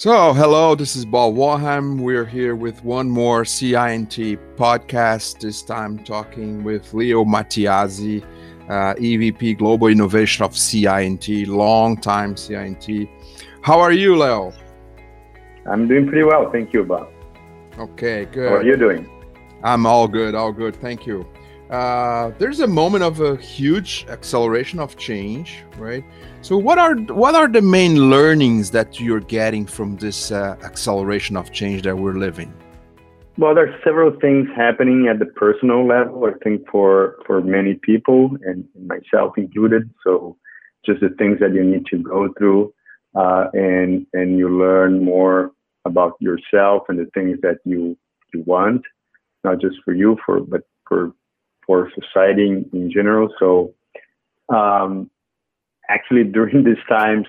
So, hello, this is Bob Warham. We're here with one more CI&T podcast, this time talking with Leo Mattiazzi, uh, EVP Global Innovation of CI&T, long time CI&T. How are you, Leo? I'm doing pretty well. Thank you, Bob. Okay, good. How are you doing? I'm all good, all good. Thank you. Uh, there's a moment of a huge acceleration of change, right? So, what are what are the main learnings that you're getting from this uh, acceleration of change that we're living? Well, there's several things happening at the personal level. I think for for many people, and myself included. So, just the things that you need to go through, uh, and and you learn more about yourself and the things that you you want, not just for you, for but for for society in general. So, um, actually, during these times,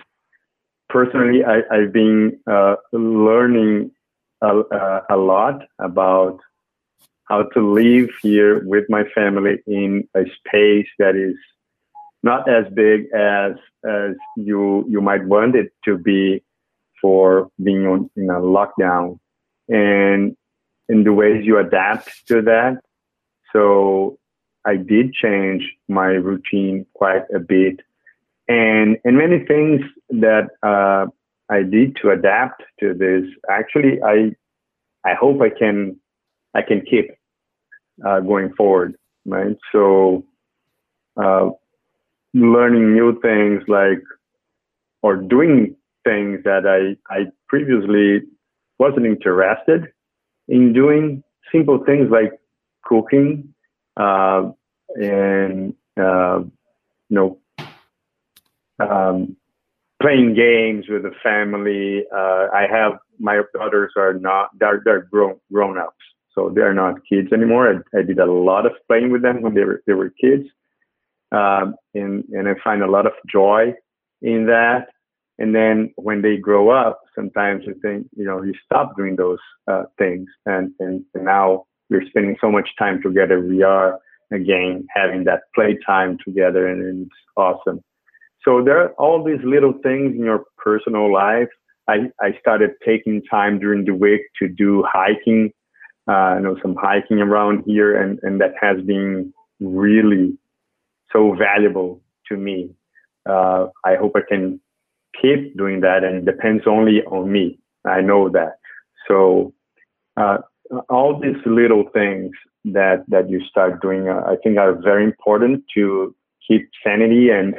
personally, I, have been uh, learning a, a, lot about how to live here with my family in a space that is not as big as as you you might want it to be for being on, in a lockdown and in the ways you adapt to that so I did change my routine quite a bit, and and many things that uh, I did to adapt to this. Actually, I I hope I can I can keep uh, going forward, right? So, uh, learning new things like or doing things that I I previously wasn't interested in doing. Simple things like cooking uh, and uh, you know um, playing games with the family. Uh, I have my daughters are not they're they're grown grown ups, so they're not kids anymore. I, I did a lot of playing with them when they were they were kids, um, and and I find a lot of joy in that. And then when they grow up, sometimes you think you know you stop doing those uh, things, and, and and now we're spending so much time together. We are again having that play time together, and it's awesome. So there are all these little things in your personal life. I, I started taking time during the week to do hiking, uh, you know, some hiking around here, and, and that has been really so valuable to me. Uh, I hope I can keep doing that, and it depends only on me. I know that. So uh, all these little things that that you start doing, uh, I think, are very important to keep sanity and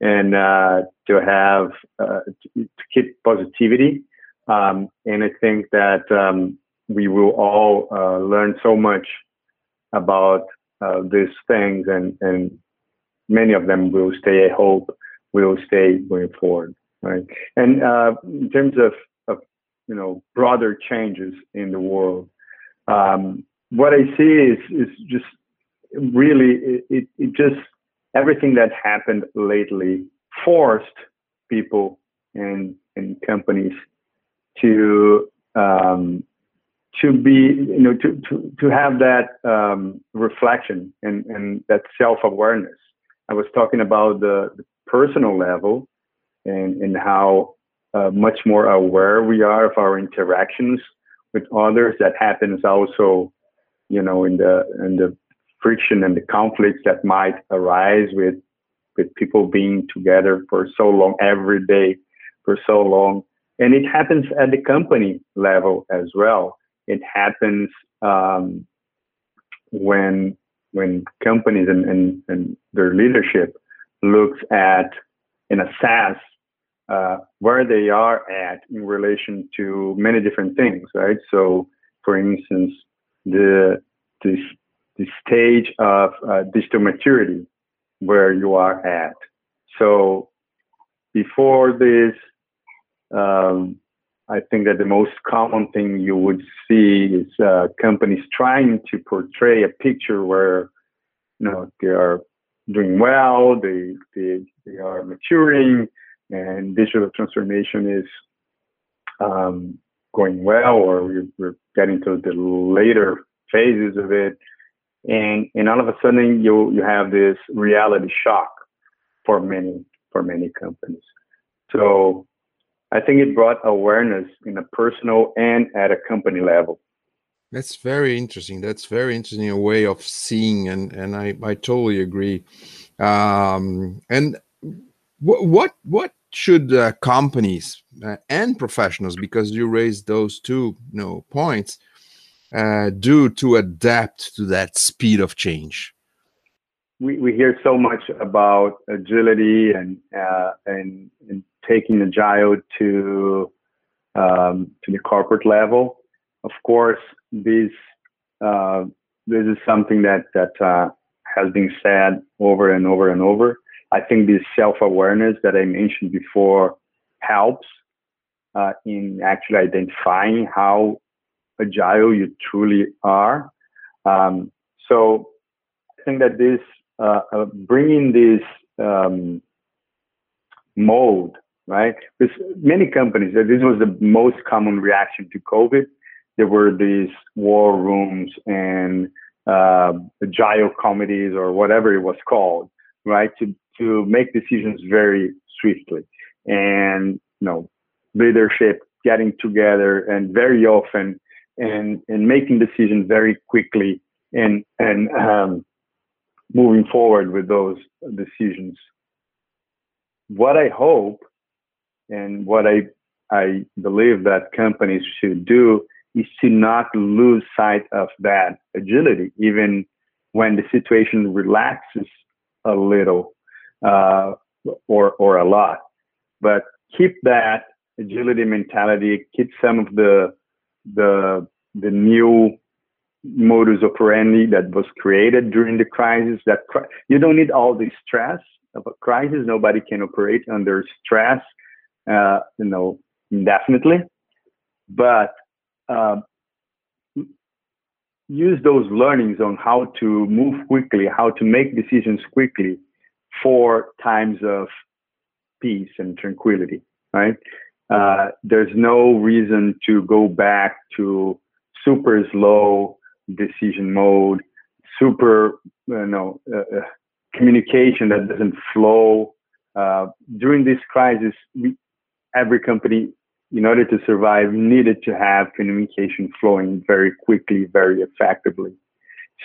and uh, to have uh, to, keep positivity. Um, and I think that um, we will all uh, learn so much about uh, these things, and and many of them will stay. I hope will stay going forward. Right. And in terms of, of you know broader changes in the world um, what I see is is just really it, it just everything that happened lately forced people and and companies to um, to be you know to to, to have that um, reflection and and that self awareness. I was talking about the, the personal level and and how uh, much more aware we are of our interactions with others. That happens also, you know, in the in the friction and the conflicts that might arise with with people being together for so long every day for so long and it happens at the company level as well it happens um, when when companies and, and, and their leadership looks at and assess uh, where they are at in relation to many different things, right? So, for instance, the the, the stage of uh, digital maturity where you are at. So, before this, um, I think that the most common thing you would see is uh, companies trying to portray a picture where you know they are doing well, they they, they are maturing, and digital transformation is um, going well, or we're, we're, getting to the later phases of it, and and all of a sudden you you have this reality shock for many for many companies. So I think it brought awareness in a personal and at a company level. That's very interesting. That's very interesting a way of seeing, and and I I totally agree. Um, and what what what should uh, companies uh, and professionals, because you raised those two you know points, uh, do to adapt to that speed of change? We we hear so much about agility and uh, and, and taking agile to um, to the corporate level. Of course, this uh, this is something that that uh, has been said over and over and over. I think this self awareness that I mentioned before helps uh, in actually identifying how agile you truly are. Um, so I think that this uh, uh, bringing this um, mode, right? Because many companies, this was the most common reaction to COVID. There were these war rooms and uh, agile committees or whatever it was called, right? To to make decisions very swiftly and you know leadership getting together and very often and and making decisions very quickly and and um, moving forward with those decisions. What I hope and what I I believe that companies should do is to not lose sight of that agility, even when the situation relaxes a little uh, or or a lot. But keep that agility mentality. Keep some of the the the new modus operandi that was created during the crisis. That you don't need all the stress of a crisis. Nobody can operate under stress, uh, you know, indefinitely. But uh, use those learnings on how to move quickly, how to make decisions quickly for times of peace and tranquility, right? Uh, there's no reason to go back to super slow decision mode, super, you know, uh, uh, communication that doesn't flow. Uh, during this crisis, we, every company, in order to survive, needed to have communication flowing very quickly, very effectively.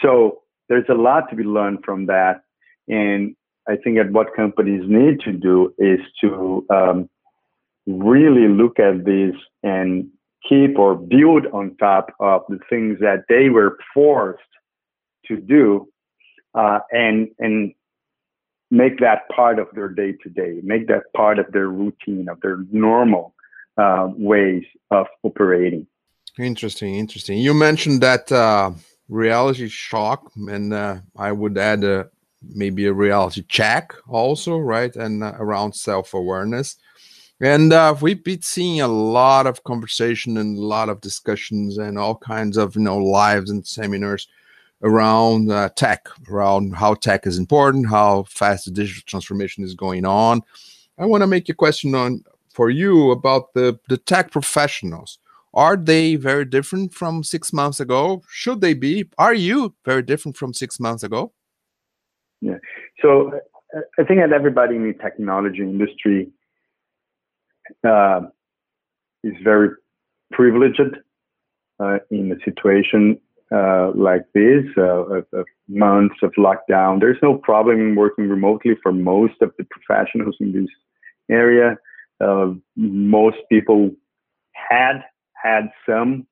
So there's a lot to be learned from that. And I think that what companies need to do is to um, really look at this and keep or build on top of the things that they were forced to do uh, and and make that part of their day to day, make that part of their routine, of their normal uh, ways of operating. Interesting, interesting. You mentioned that uh, reality shock, and uh, I would add a maybe a reality check also, right? And uh, around self awareness. And uh, we've been seeing a lot of conversation and a lot of discussions and all kinds of you know lives and seminars around uh, tech, around how tech is important, how fast the digital transformation is going on. I want to make a question on for you about the the tech professionals. Are they very different from six months ago? Should they be? Are you very different from six months ago? Yeah. So I think that everybody in the technology industry uh, is very privileged uh, in a situation uh, like this, uh, of, of months of lockdown. There's no problem in working remotely for most of the professionals in this area. Uh, most people had had some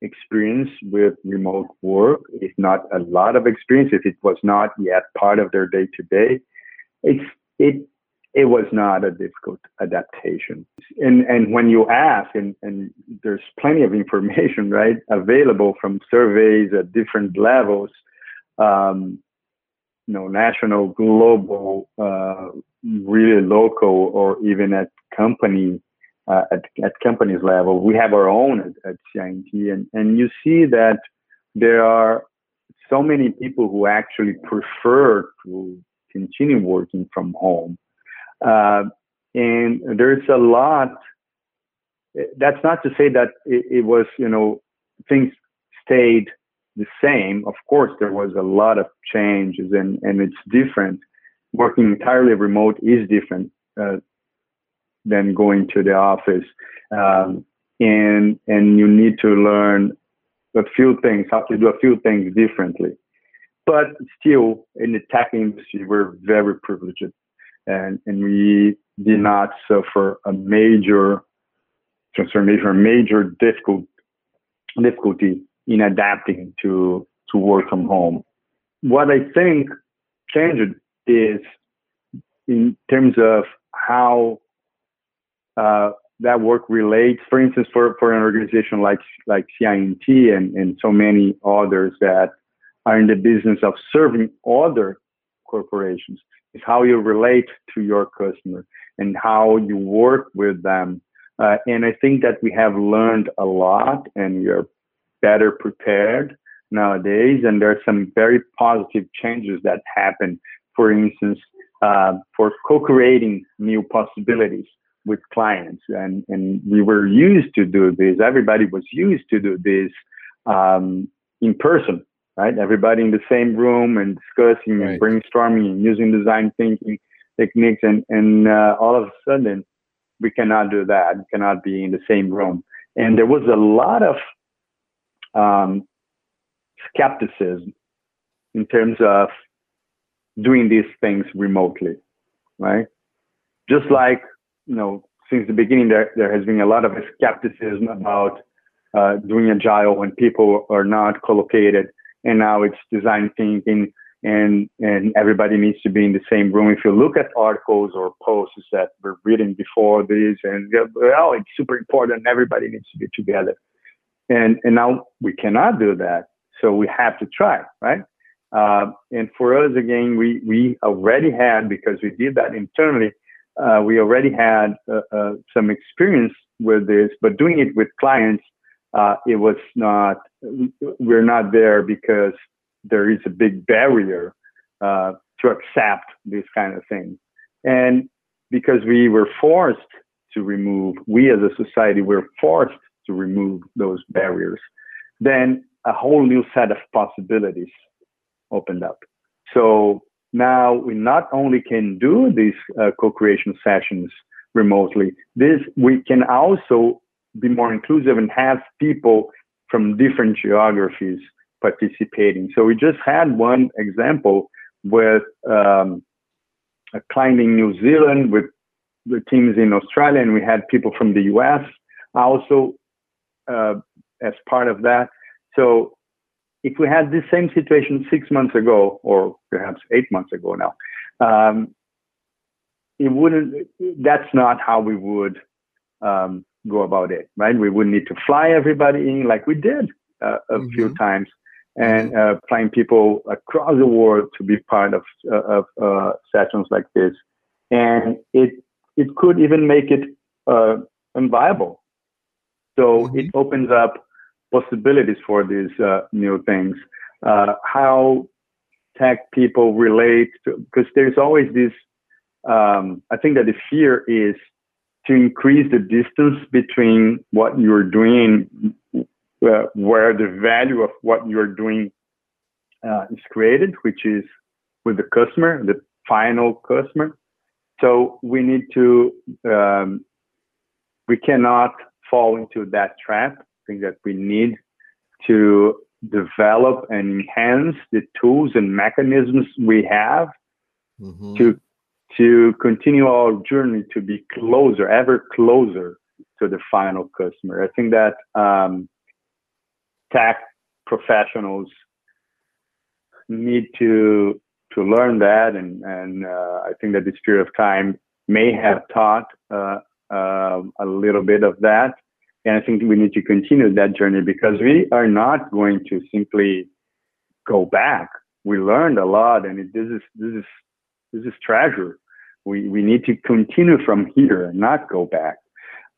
experience with remote work, if not a lot of experience, if it was not yet part of their day to day, it's it it was not a difficult adaptation. And and when you ask, and, and there's plenty of information right available from surveys at different levels, um, you know, national, global, uh, really local, or even at company uh, at, at companies level. We have our own at, at CI&T, and, and you see that there are so many people who actually prefer to continue working from home. Uh, and there's a lot. That's not to say that it, it, was, you know, things stayed the same. Of course, there was a lot of changes, and, and it's different. Working entirely remote is different. Uh, than going to the office. Um, and and you need to learn a few things, how to do a few things differently. But still, in the tech industry, we're very privileged, and and we did not suffer a major transformation, a major difficult difficulty in adapting to to work from home. What I think changed is in terms of how uh, that work relates. For instance, for, for an organization like like CI&T and, and so many others that are in the business of serving other corporations, is how you relate to your customer and how you work with them. Uh, and I think that we have learned a lot and we are better prepared nowadays. And there are some very positive changes that happen. For instance, uh, for co-creating new possibilities with clients. And, and we were used to do this. Everybody was used to do this um, in person, right? Everybody in the same room and discussing right. and brainstorming and using design thinking techniques. And, and uh, all of a sudden, we cannot do that. We cannot be in the same room. And there was a lot of um, skepticism in terms of doing these things remotely, right? Just like you know, since the beginning, there, there has been a lot of skepticism about uh, doing agile when people are not co-located, and now it's design thinking, and and everybody needs to be in the same room. If you look at articles or posts that were written before this, and well, it's super important, everybody needs to be together, and and now we cannot do that, so we have to try, right? Uh, and for us, again, we we already had because we did that internally uh, we already had uh, uh, some experience with this, but doing it with clients, uh, it was not, we're not there because there is a big barrier uh, to accept this kind of thing. And because we were forced to remove, we as a society were forced to remove those barriers, then a whole new set of possibilities opened up. So now we not only can do these uh, co-creation sessions remotely, this we can also be more inclusive and have people from different geographies participating. So we just had one example with um, a client in New Zealand with the teams in Australia, and we had people from the US also uh, as part of that. So if we had the same situation six months ago, or perhaps eight months ago now, um, it wouldn't. That's not how we would um, go about it, right? We would need to fly everybody in, like we did uh, a mm-hmm. few times, and uh, flying people across the world to be part of uh, of uh, sessions like this, and it it could even make it uh, unviable. So mm-hmm. it opens up possibilities for these uh, new things. Uh, how tech people relate to, because there's always this, um, I think that the fear is to increase the distance between what you're doing, uh, where the value of what you're doing uh, is created, which is with the customer, the final customer. So we need to, um, we cannot fall into that trap think that we need to develop and enhance the tools and mechanisms we have mm-hmm. to to continue our journey to be closer, ever closer to the final customer. I think that um, tech professionals need to to learn that, and and uh, I think that this period of time may have taught uh, uh, a little bit of that. And I think we need to continue that journey because we are not going to simply go back. We learned a lot, and it, this is this is this is treasure. We we need to continue from here and not go back.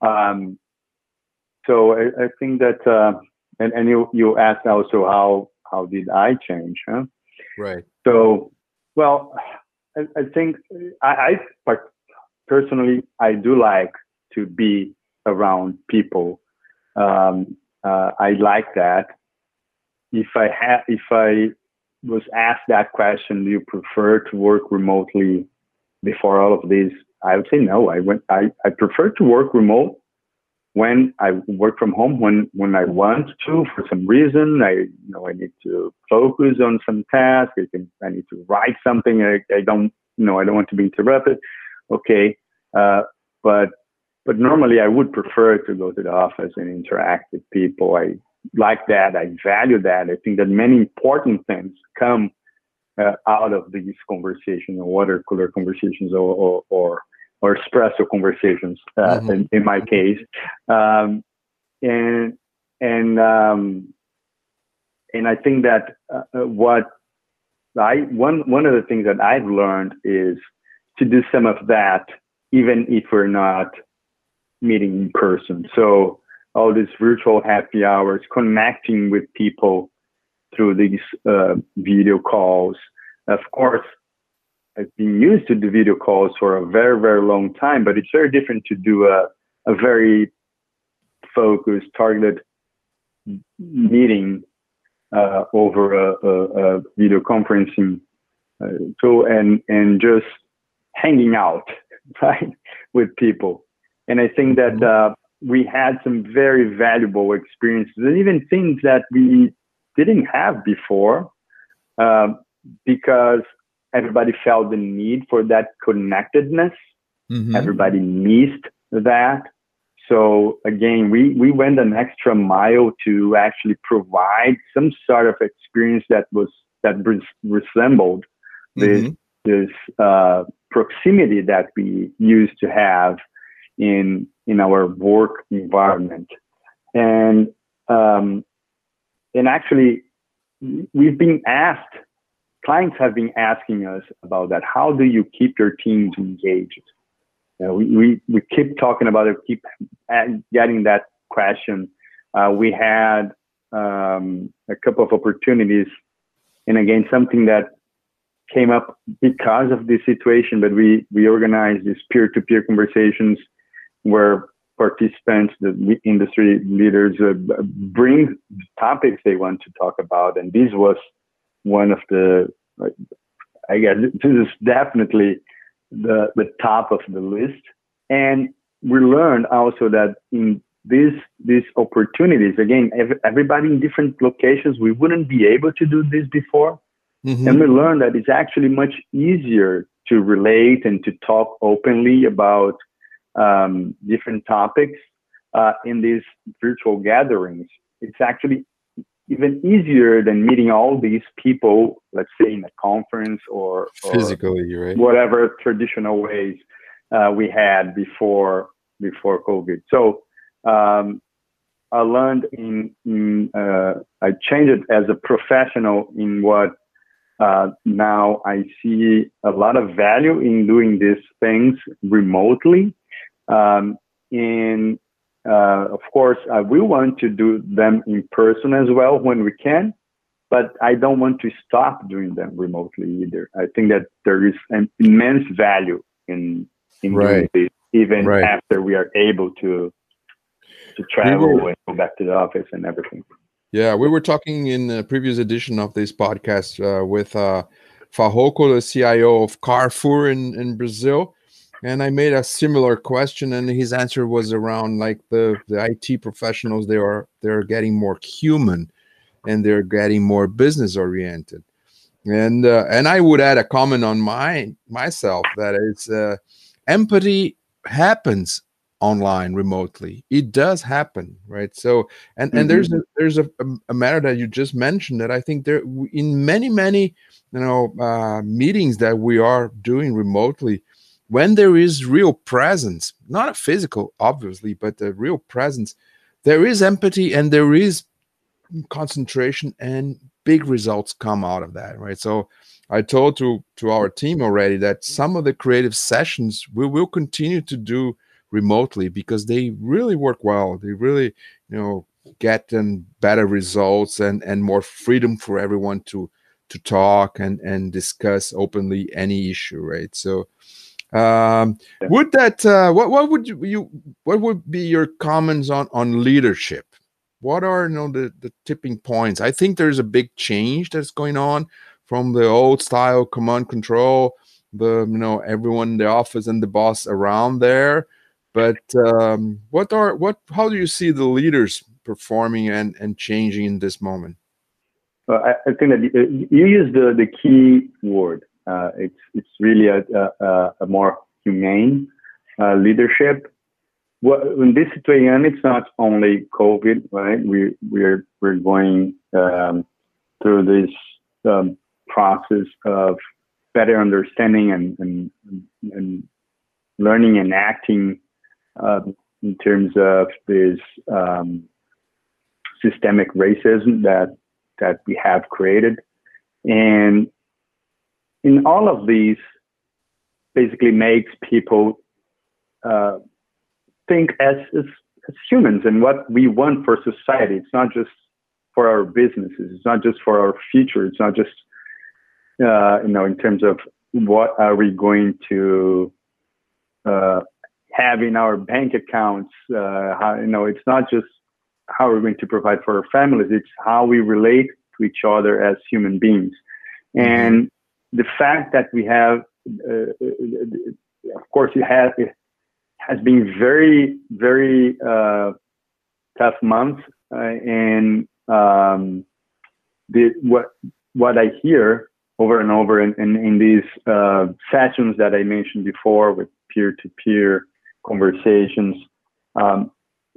Um, so I, I, think that, uh, and, and you you asked also how how did I change, huh? Right. So, well, I, I think I, I personally I do like to be around people. Um, uh, I like that. If I had, if I was asked that question, do you prefer to work remotely before all of this? I would say no. I went. I, I prefer to work remote when I work from home when when I want to for some reason. I you know I need to focus on some task. I can I need to write something. I, I don't you know I don't want to be interrupted. Okay, uh, but but normally I would prefer to go to the office and interact with people. I like that. I value that. I think that many important things come uh, out of these conversations or water cooler conversations or, or, or, or espresso conversations uh, mm-hmm. in, in, my case. Um, and, and, um, and I think that uh, uh, what I, one, one of the things that I've learned is to do some of that, even if we're not meeting in person. So all these virtual happy hours, connecting with people through these uh, video calls. Of course, I've been used to the video calls for a very, very long time, but it's very different to do a, a very focused, targeted meeting uh, over a, a, a, video conferencing uh, tool and, and just hanging out, right, with people. And I think that mm-hmm. uh, we had some very valuable experiences and even things that we didn't have before um, because everybody felt the need for that connectedness. Mm-hmm. Everybody missed that. So again, we, we went an extra mile to actually provide some sort of experience that was that resembled this mm-hmm. this uh, proximity that we used to have in in our work environment, and um, and actually we've been asked clients have been asking us about that. How do you keep your teams engaged? Know, we, we, we keep talking about it, keep getting that question. Uh, we had um, a couple of opportunities, and again, something that came up because of this situation, but we, we organized these peer-to-peer conversations where participants, the industry leaders uh, bring topics they want to talk about. And this was one of the, I guess this is definitely the, the top of the list. And we learned also that in these, these opportunities, again, everybody in different locations, we wouldn't be able to do this before. Mm-hmm. And we learned that it's actually much easier to relate and to talk openly about um, different topics uh, in these virtual gatherings. It's actually even easier than meeting all these people, let's say in a conference or, or physically, right? Whatever traditional ways uh, we had before before COVID. So um, I learned in, in uh, I changed it as a professional in what uh, now I see a lot of value in doing these things remotely. Um, and uh, of course, uh, we want to do them in person as well when we can, but I don't want to stop doing them remotely either. I think that there is an immense value in in right. doing this, even right. after we are able to to travel we were, and go back to the office and everything. Yeah, we were talking in the previous edition of this podcast uh, with uh, Farroco, the CIO of Carrefour in, in Brazil and I made a similar question, and his answer was around like the the IT professionals they are they're getting more human, and they're getting more business oriented, and uh, and I would add a comment on my myself that it's uh, empathy happens online remotely. It does happen right? So and and mm-hmm. there's a there's a, a matter that you just mentioned that i think there in many many you know uh, meetings that we are doing remotely when there is real presence, not a physical, obviously, but a real presence, there is empathy and there is concentration and big results come out of that, right? So I told to to our team already that some of the creative sessions we will continue to do remotely because they really work well. They really, you know, get them better results and and more freedom for everyone to to talk and and discuss openly any issue, right? So um, yeah. Would that uh, what what would you, you what would be your comments on on leadership? What are you know the the tipping points? I think there's a big change that's going on from the old style command control the you know everyone in the office and the boss around there but um, what are what how do you see the leaders performing and and changing in this moment well, I, I, think that you use the the key word uh, it's it's really a, a, a more humane uh, leadership well, in this situation, it's not only COVID, right? We we're we're going um, through this um, process of better understanding and and, and learning and acting uh, in terms of this um, systemic racism that that we have created, and in all of these, basically makes people uh, think as, as, as humans and what we want for society. It's not just for our businesses. It's not just for our future. It's not just uh, you know in terms of what are we going to uh, have in our bank accounts. Uh, how, you know, it's not just how we're going to provide for our families. It's how we relate to each other as human beings. Mm-hmm. And the fact that we have, uh, of course, it has it has been very, very uh, tough months, uh, and um, the, what what I hear over and over in, in, in these uh, sessions that I mentioned before with peer-to-peer conversations, um,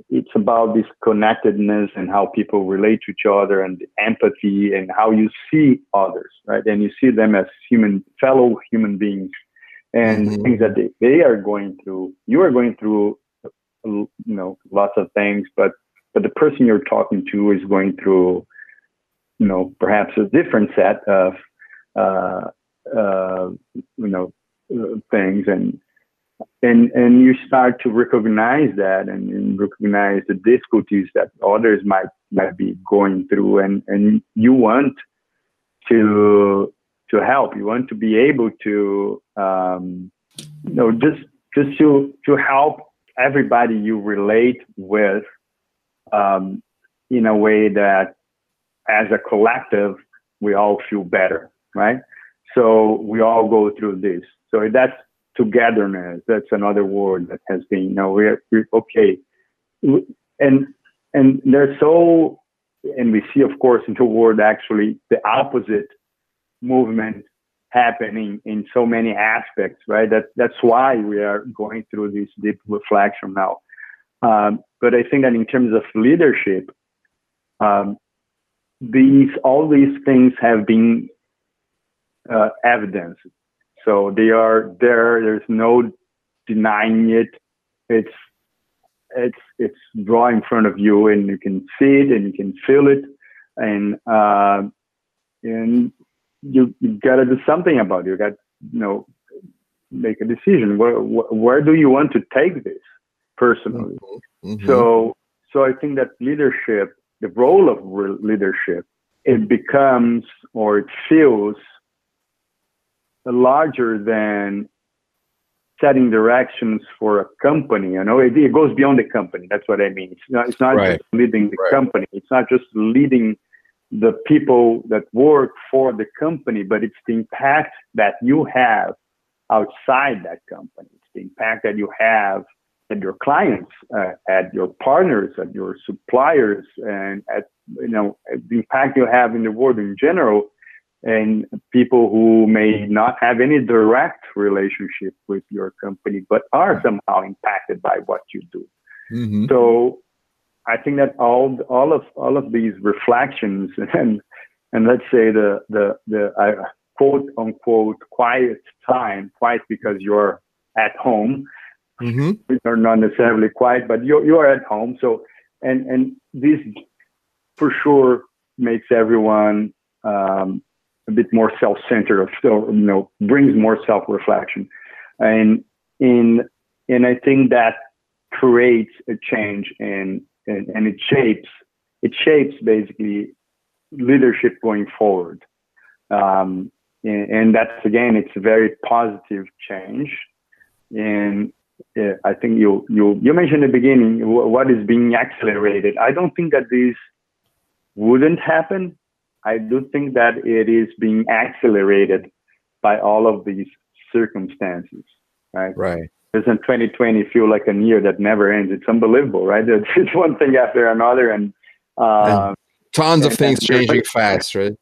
it's about this connectedness and how people relate to each other and empathy and how you see others, right? And you see them as human, fellow human beings and mm-hmm. things that they, they are going through. You are going through, you know, lots of things, but but the person you're talking to is going through, you know, perhaps a different set of, uh, uh, you know, uh, things, and and and you start to recognize that and, and, recognize the difficulties that others might might be going through, and and you want to to help. You want to be able to, um, you know, just just to to help everybody you relate with um, in a way that, as a collective, we all feel better, right? So we all go through this. So that's togetherness. That's another word that has been, you know, we're, we're okay, and and they're so, and we see, of course, in the world actually the opposite movement happening in so many aspects, right? That that's why we are going through this deep reflection now. Um, but I think that in terms of leadership, um, these all these things have been uh, evidence. So they are there. There's no denying it. It's it's it's raw in front of you, and you can see it, and you can feel it, and uh, and you you got to do something about it. You got you know make a decision. Where where do you want to take this personally? Mm-hmm. mm-hmm. So so I think that leadership, the role of leadership, it becomes or it feels larger than setting directions for a company. You know, it, it, goes beyond the company. That's what I mean. It's not, it's not right. just leading the right. company. It's not just leading the people that work for the company, but it's the impact that you have outside that company. It's the impact that you have at your clients, uh, at your partners, at your suppliers, and at you know the impact you have in the world in general, and people who may not have any direct relationship with your company, but are somehow impacted by what you do. Mm-hmm. So I think that all all of all of these reflections and and let's say the the the uh, quote unquote quiet time, quiet because you're at home, mm-hmm. are not necessarily quiet, but you're you're at home. So and and this for sure makes everyone um, a bit more self-centered, or you know, brings more self-reflection, and in and I think that creates a change in and, and it shapes it shapes basically leadership going forward. Um, and, and, that's again, it's a very positive change. And uh, I think you you you mentioned in the beginning what is being accelerated. I don't think that this wouldn't happen. I do think that it is being accelerated by all of these circumstances, right? Right. Doesn't 2020 feel like a year that never ends? It's unbelievable, right? It's, it's one thing after another, and, uh, and tons of things changing fast, right?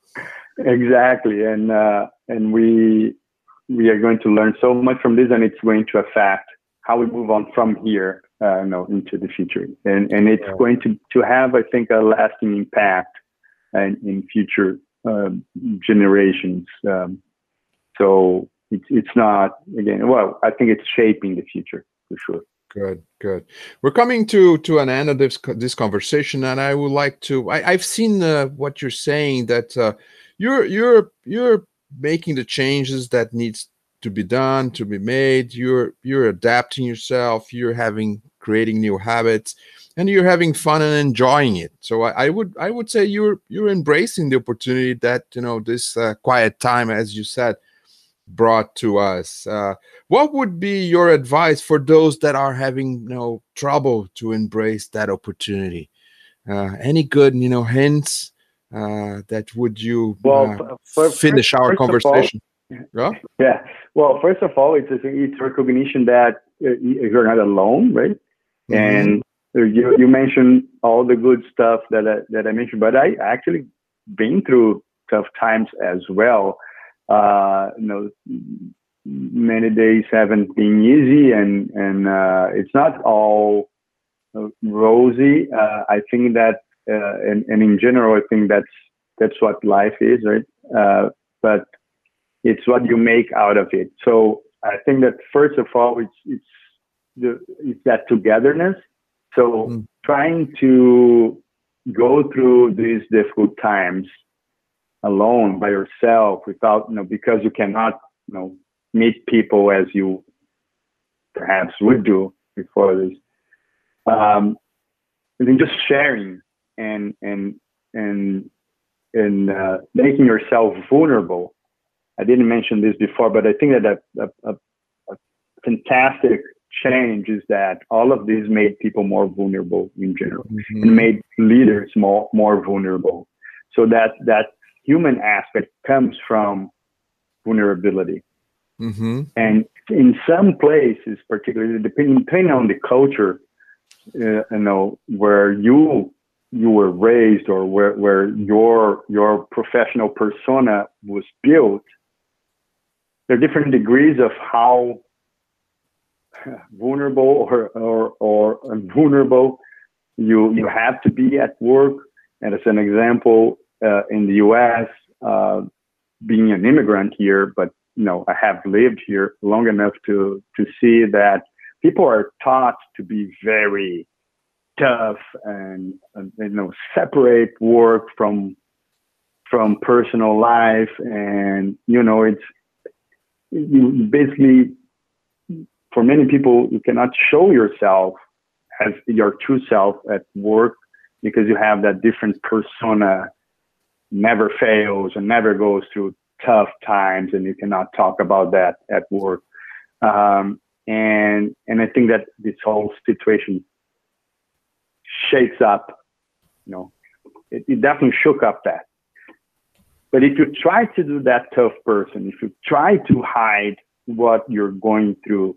Exactly, and uh, and we we are going to learn so much from this, and it's going to affect how we move on from here, uh, no, into the future, and and it's yeah. going to to have, I think, a lasting impact and in future uh, generations. Um, so it's it's not again. Well, I think it's shaping the future for sure. Good, good. We're coming to to an end of this this conversation, and I would like to. I, have seen uh, what you're saying that uh, you're you're you're making the changes that needs to be done to be made. You're you're adapting yourself. You're having creating new habits, and you're having fun and enjoying it. So I, I would I would say you're you're embracing the opportunity that you know this uh, quiet time, as you said brought to us. Uh, what would be your advice for those that are having you know trouble to embrace that opportunity? Uh, any good you know hints uh, that would you well, uh, finish our conversation? All, yeah? yeah. Well, first of all, it's it's recognition that uh, you're not alone, right? Mm-hmm. And you, you mentioned all the good stuff that I, that I mentioned, but I actually been through tough times as well uh, you know, many days haven't been easy, and and uh, it's not all rosy. Uh, I think that, uh, and, and in general, I think that's that's what life is, right? Uh, but it's what you make out of it. So I think that first of all, it's it's the it's that togetherness. So mm. trying to go through these difficult times alone by yourself without you know because you cannot you know meet people as you perhaps would do before this um and then just sharing and and and and uh, making yourself vulnerable i didn't mention this before but i think that a, a, a fantastic change is that all of these made people more vulnerable in general mm-hmm. and made leaders more more vulnerable so that that human aspect comes from vulnerability. Mm-hmm. And in some places, particularly depending, depending on the culture, uh, you know, where you you were raised or where, where your your professional persona was built, there are different degrees of how vulnerable or or, or vulnerable you you have to be at work. And as an example, uh, in the U.S. Uh, being an immigrant here, but you know I have lived here long enough to to see that people are taught to be very tough and, and you know separate work from from personal life and you know it's you basically for many people you cannot show yourself as your true self at work because you have that different persona never fails and never goes through tough times, and you cannot talk about that at work. Um, and and I think that this whole situation shakes up. You know, it, it definitely shook up that. But if you try to do that tough person, if you try to hide what you're going through,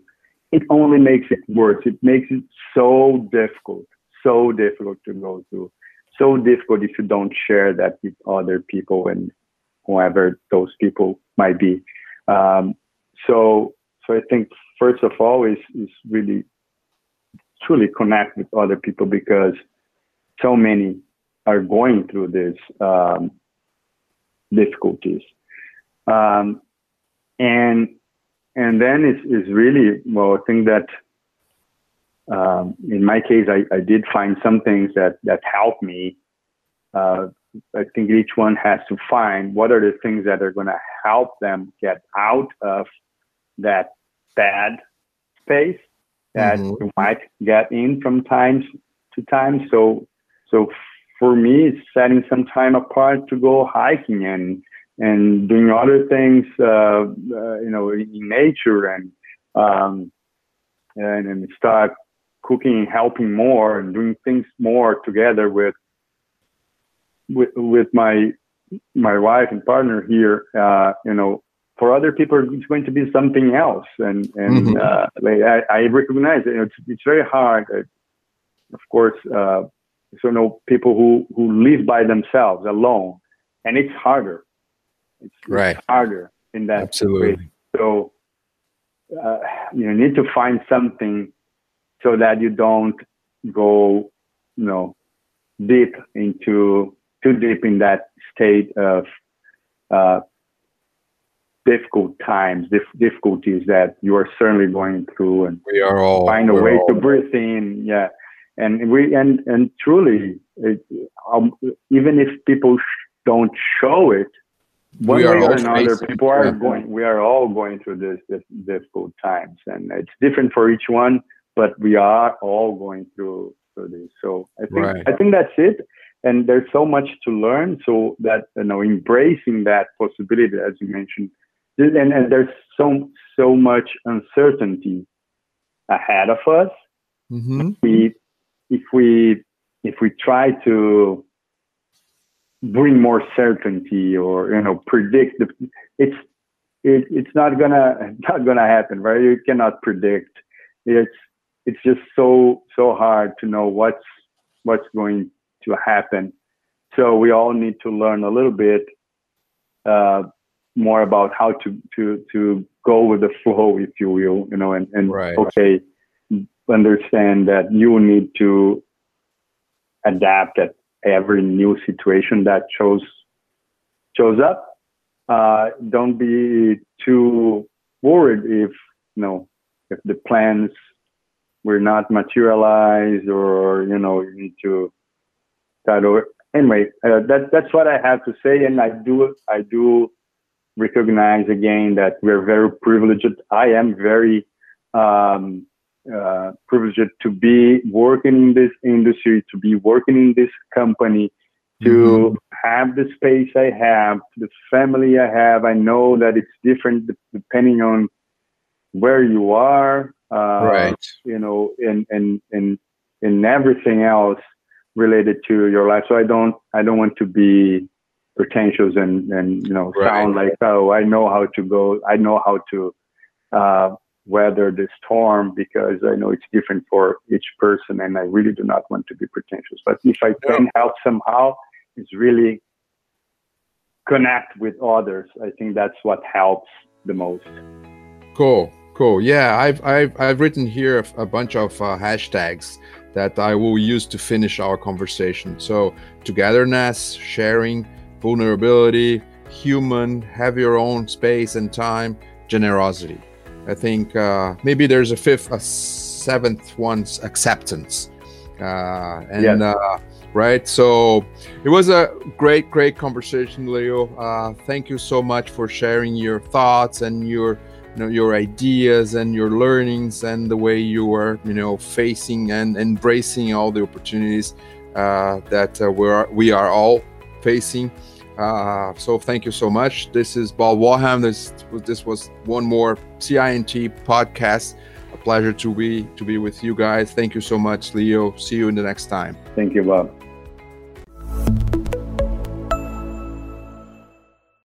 it only makes it worse. It makes it so difficult, so difficult to go through so difficult if you don't share that with other people and whoever those people might be. Um, so, so I think first of all is is really truly connect with other people because so many are going through these um, difficulties, um, and and then it's, is really well I think that um, in my case, I, I, did find some things that that helped me. Uh, I think each one has to find what are the things that are going to help them get out of that bad space that mm-hmm. you might get in from time to time. So, so for me, it's setting some time apart to go hiking and and doing other things, uh, uh, you know, in nature and um, and, and start cooking, helping more, and doing things more together with with with my my wife and partner here. Uh, you know, for other people it's going to be something else and and mm-hmm. uh, like I, I, recognize it it's, it's very hard uh, of course uh, so know people who who live by themselves alone and it's harder it's, right it's harder in that absolutely way. so uh, you need to find something so that you don't go you know deep into too deep in that state of uh, difficult times, dif- difficulties that you are certainly going through, and we are all find a way all, to breathe in. Yeah, and we and and truly, it, um, even if people sh- don't show it, one way or another, people are yeah. going. We are all going through this, this difficult times, and it's different for each one, but we are all going through through this. So I think right. I think that's it and there's so much to learn so that you know embracing that possibility as you mentioned and, and there's so so much uncertainty ahead of us. Mm-hmm. If we if we if we try to bring more certainty or you know predict the it's it, it's not gonna not gonna happen right? You cannot predict. It's it's just so so hard to know what's what's going to happen. So we all need to learn a little bit uh, more about how to to to go with the flow, if you will, you know, and and right. okay, understand that you need to adapt at every new situation that shows shows up. Uh, don't be too worried if you know if the plans were not materialized or you know you need to start over. Anyway, uh, that that's what I have to say, and I do I do recognize again that we're very privileged. I am very um, uh, privileged to be working in this industry, to be working in this company, to mm-hmm. have the space I have, the family I have. I know that it's different depending on where you are, uh, right? You know, and and and and everything else related to your life. So I don't I don't want to be pretentious and and you know right. sound like oh I know how to go I know how to uh, weather the storm because I know it's different for each person and I really do not want to be pretentious. But if I can help somehow it's really connect with others. I think that's what helps the most. Cool cool. Yeah I've I've, I've written here a, bunch of uh, hashtags that I will use to finish our conversation. So togetherness sharing vulnerability, human, have your own space and time, generosity. I think uh, maybe there's a fifth, a seventh one's acceptance. Uh, and yes. uh, right, so it was a great, great conversation, Leo. Uh, thank you so much for sharing your thoughts and your, you know, your ideas and your learnings and the way you are, you know, facing and embracing all the opportunities uh, that uh, we're we are all facing. Uh, so thank you so much. This is Bob Warham. This this was one more CINT podcast. A pleasure to be to be with you guys. Thank you so much, Leo. See you in the next time. Thank you, Bob.